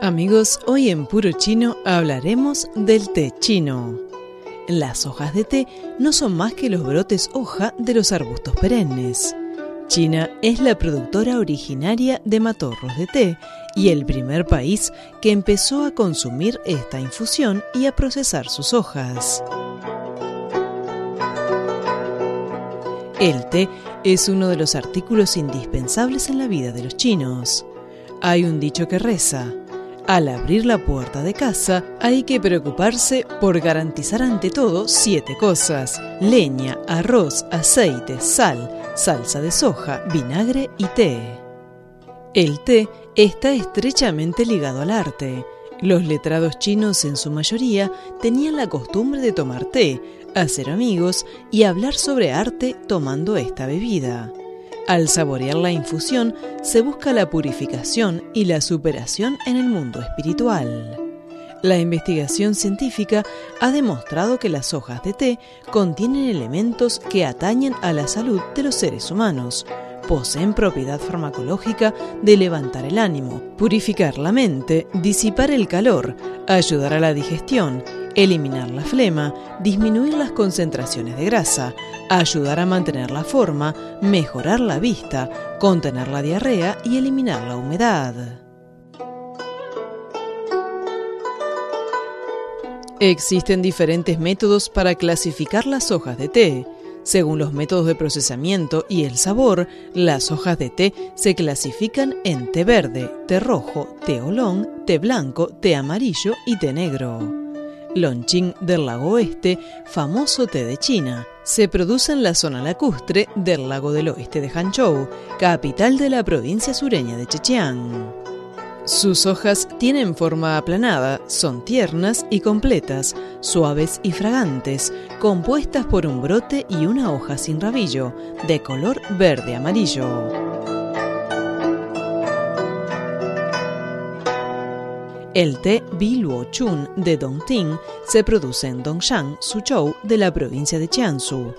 Amigos, hoy en Puro Chino hablaremos del té chino. Las hojas de té no son más que los brotes hoja de los arbustos perennes. China es la productora originaria de matorros de té y el primer país que empezó a consumir esta infusión y a procesar sus hojas. El té es uno de los artículos indispensables en la vida de los chinos. Hay un dicho que reza, al abrir la puerta de casa hay que preocuparse por garantizar ante todo siete cosas, leña, arroz, aceite, sal, salsa de soja, vinagre y té. El té está estrechamente ligado al arte. Los letrados chinos en su mayoría tenían la costumbre de tomar té, hacer amigos y hablar sobre arte tomando esta bebida. Al saborear la infusión se busca la purificación y la superación en el mundo espiritual. La investigación científica ha demostrado que las hojas de té contienen elementos que atañen a la salud de los seres humanos. Poseen propiedad farmacológica de levantar el ánimo, purificar la mente, disipar el calor, ayudar a la digestión, eliminar la flema, disminuir las concentraciones de grasa, ayudar a mantener la forma, mejorar la vista, contener la diarrea y eliminar la humedad. Existen diferentes métodos para clasificar las hojas de té. Según los métodos de procesamiento y el sabor, las hojas de té se clasifican en té verde, té rojo, té olón, té blanco, té amarillo y té negro. Lonching del lago oeste, famoso té de China, se produce en la zona lacustre del lago del oeste de Hanzhou, capital de la provincia sureña de Chechiang. Sus hojas tienen forma aplanada, son tiernas y completas, suaves y fragantes, compuestas por un brote y una hoja sin rabillo, de color verde-amarillo. El té Biluo Chun de Dongting se produce en Dongshan, Suzhou, de la provincia de Jiangsu.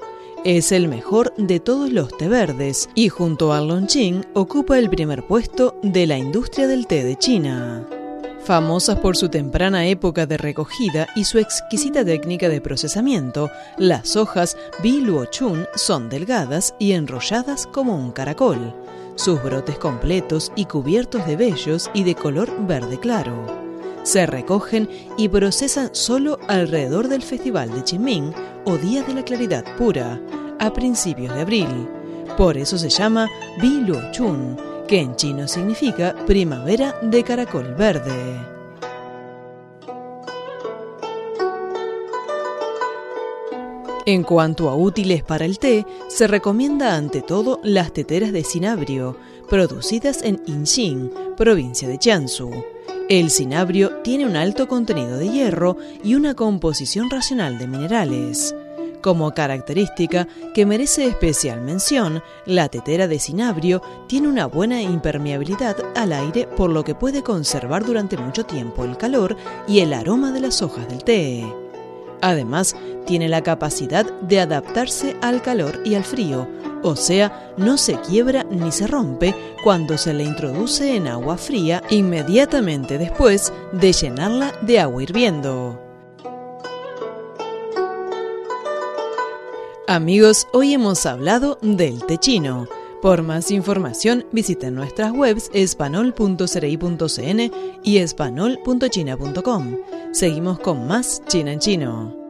Es el mejor de todos los té verdes y junto al Longqing ocupa el primer puesto de la industria del té de China. Famosas por su temprana época de recogida y su exquisita técnica de procesamiento, las hojas Chun son delgadas y enrolladas como un caracol. Sus brotes completos y cubiertos de vellos y de color verde claro. Se recogen y procesan solo alrededor del Festival de Qingming o Día de la Claridad Pura, a principios de abril. Por eso se llama Bilu Chun, que en chino significa primavera de caracol verde. En cuanto a útiles para el té, se recomienda ante todo las teteras de cinabrio, producidas en Inxing, provincia de Jiangsu. El cinabrio tiene un alto contenido de hierro y una composición racional de minerales. Como característica que merece especial mención, la tetera de cinabrio tiene una buena impermeabilidad al aire por lo que puede conservar durante mucho tiempo el calor y el aroma de las hojas del té. Además, tiene la capacidad de adaptarse al calor y al frío, o sea, no se quiebra ni se rompe cuando se le introduce en agua fría inmediatamente después de llenarla de agua hirviendo. Amigos, hoy hemos hablado del té chino. Por más información visiten nuestras webs espanol.cereí.cn y espanol.china.com. Seguimos con más China en Chino.